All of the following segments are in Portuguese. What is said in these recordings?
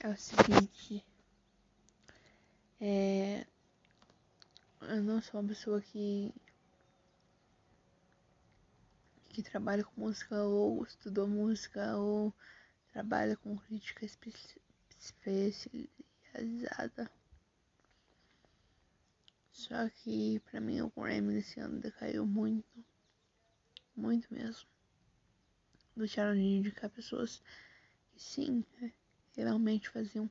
é o seguinte. É, eu não sou uma pessoa que que trabalha com música ou estudou música ou trabalha com crítica especializada. Só que pra mim o Grammy desse ano decaiu muito. Muito mesmo. Deixaram de indicar pessoas que sim, realmente faziam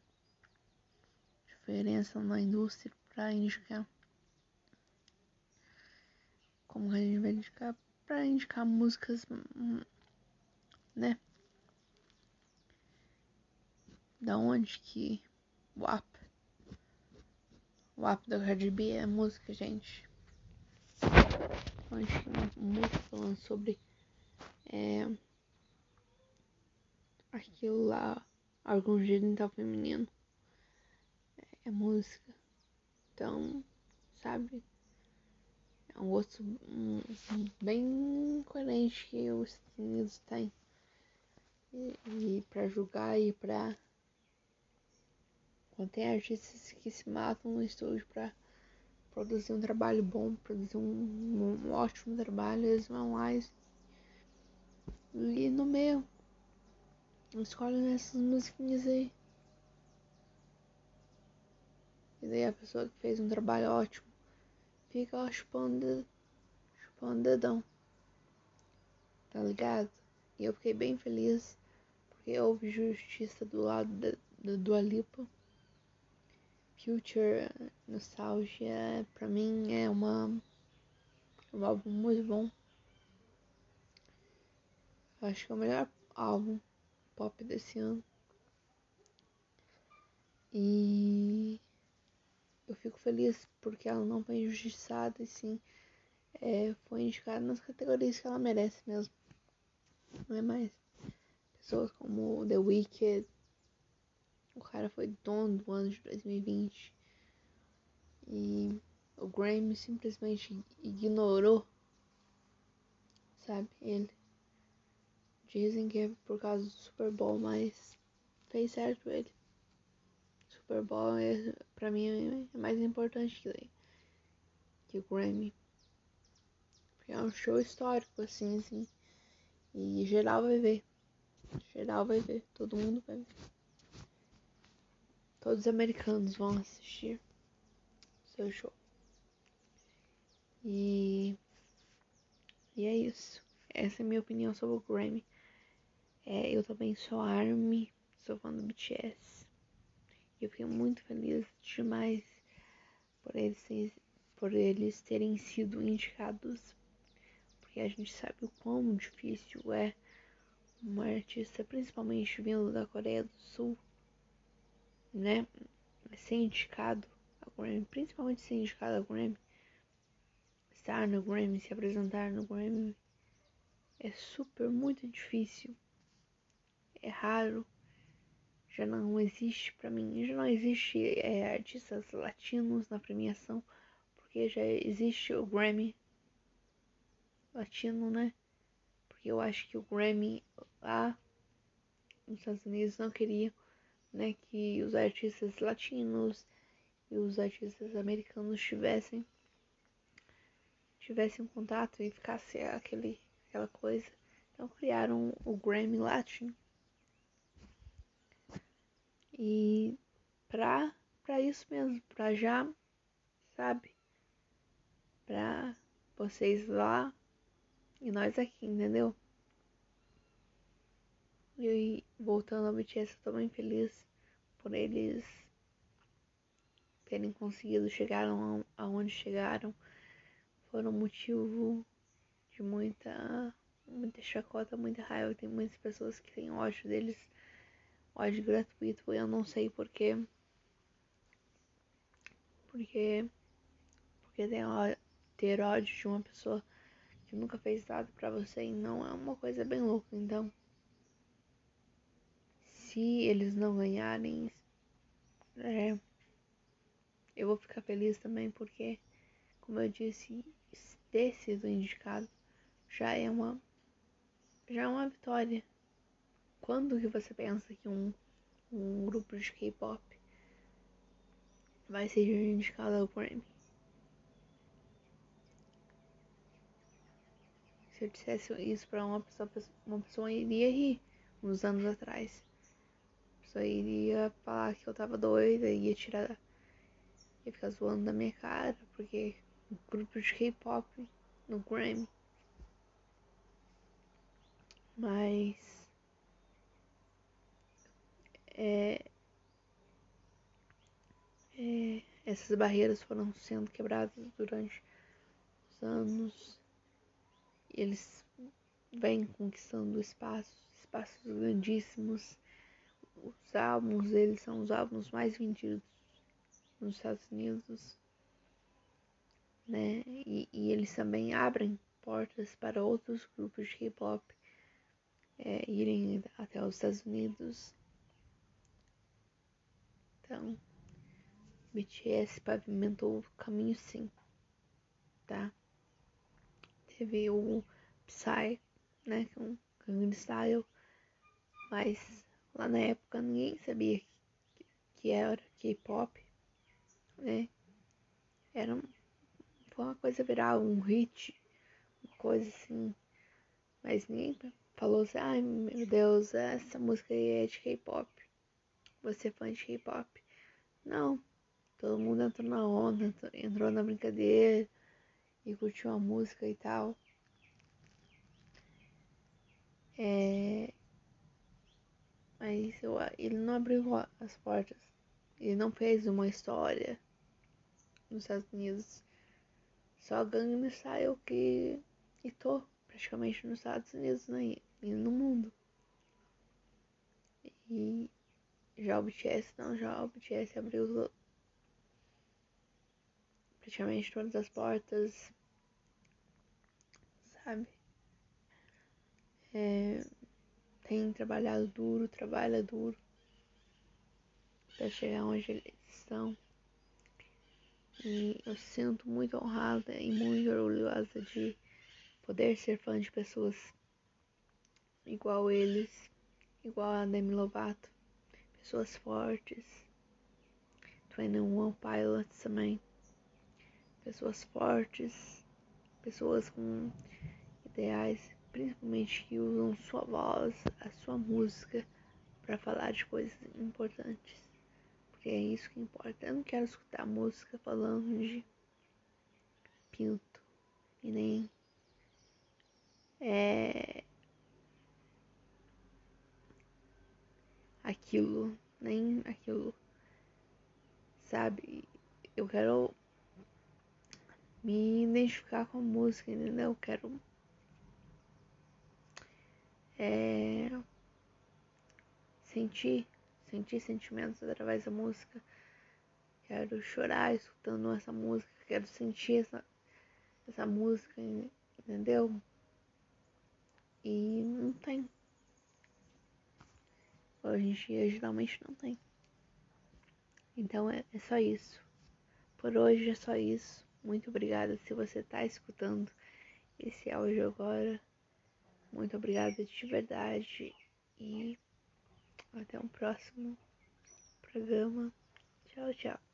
diferença na indústria pra indicar. Como a gente vai indicar? Pra indicar músicas, né? Da onde que o WAP o app da Cardi B é música, gente. Uma música falando sobre é, aquilo lá, algum genital feminino. É, é música. Então, sabe? É um gosto um, bem coerente que os Estados têm. E, e para julgar e para quando tem artistas que se matam no estúdio para produzir um trabalho bom, produzir um, um, ótimo trabalho, eles vão lá e, e no meio escolhem essas musiquinhas aí. E daí a pessoa que fez um trabalho ótimo fica ó, chupando, chupando dedão. Tá ligado? E eu fiquei bem feliz porque houve justiça do lado da, da Dua Lipa. Future Nostalgia, pra mim é uma um álbum muito bom. Acho que é o melhor álbum pop desse ano. E eu fico feliz porque ela não foi injustiçada e sim é, foi indicada nas categorias que ela merece mesmo. Não é mais pessoas como The Wicked, o cara foi dono do ano de 2020. E o Grammy simplesmente ignorou, sabe, ele. Dizem que é por causa do Super Bowl, mas fez certo ele. Super Bowl é, pra mim é mais importante que, que o Grammy. Porque é um show histórico, assim, assim. E geral vai ver. Geral vai ver. Todo mundo vai ver. Todos os americanos vão assistir seu show. E, e é isso. Essa é a minha opinião sobre o Grammy. É, eu também sou ARMY, sou fã do BTS. E eu fiquei muito feliz demais por eles, por eles terem sido indicados. Porque a gente sabe o quão difícil é uma artista, principalmente vindo da Coreia do Sul, né, ser indicado ao Grammy, principalmente ser indicado ao Grammy, estar no Grammy, se apresentar no Grammy, é super, muito difícil, é raro, já não existe para mim, já não existe é, artistas latinos na premiação, porque já existe o Grammy latino, né? Porque eu acho que o Grammy lá nos Estados Unidos não queria né, que os artistas latinos e os artistas americanos tivessem tivessem contato e ficasse aquele aquela coisa. Então criaram o Grammy Latin. E pra, pra isso mesmo, pra já, sabe? Pra vocês lá e nós aqui, entendeu? E voltando ao BTS, eu tô bem feliz por eles terem conseguido chegar aonde chegaram. Foram motivo de muita, muita chacota, muita raiva. Tem muitas pessoas que têm ódio deles, ódio gratuito. Eu não sei porquê. Porque, porque tem ter ódio de uma pessoa que nunca fez nada pra você e não é uma coisa bem louca. Então, se eles não ganharem, é, eu vou ficar feliz também porque, como eu disse, ter sido indicado já é uma já é uma vitória. Quando que você pensa que um um grupo de K-pop vai ser indicado ao Grammy. Se eu dissesse isso pra uma pessoa, uma pessoa iria rir uns anos atrás. A pessoa iria falar que eu tava doida, ia tirar. ia ficar zoando da minha cara, porque um grupo de K-pop no Grammy. Mas é, é, essas barreiras foram sendo quebradas durante os anos. Eles vêm conquistando espaços, espaços grandíssimos. Os álbuns deles são os álbuns mais vendidos nos Estados Unidos. Né? E, e eles também abrem portas para outros grupos de K-pop é, irem até os Estados Unidos. Então, BTS pavimentou o caminho sim, tá? Teve o Psy, né, que é um Gangnam Style, mas lá na época ninguém sabia que, que era K-pop, né? Era foi uma coisa viral, um hit, uma coisa assim, mas ninguém falou assim, ai meu Deus, essa música aí é de K-pop. Você é fã de K-pop? Não. Todo mundo entrou na onda, entrou na brincadeira e curtiu a música e tal. É... Mas ele não abriu as portas. Ele não fez uma história nos Estados Unidos. Só Gangnam Style que hitou praticamente nos Estados Unidos né? e no mundo. E já o BTS não, já o BTS abriu praticamente todas as portas, sabe? É, tem trabalhado duro, trabalha duro para chegar onde eles estão. E eu sinto muito honrada e muito orgulhosa de poder ser fã de pessoas igual eles, igual a Demi Lovato, pessoas fortes, 21 Pilots também, pessoas fortes, pessoas com ideais, principalmente que usam sua voz, a sua música para falar de coisas importantes, porque é isso que importa. Eu não quero escutar música falando de pinto e nem é, aquilo, nem aquilo, sabe? Eu quero me identificar com a música, entendeu? Eu quero é, sentir, sentir sentimentos através da música. Quero chorar escutando essa música, quero sentir essa, essa música, entendeu? E não tem. Hoje em dia geralmente não tem. Então é, é só isso. Por hoje é só isso. Muito obrigada se você está escutando esse áudio agora. Muito obrigada de verdade. E até um próximo programa. Tchau, tchau.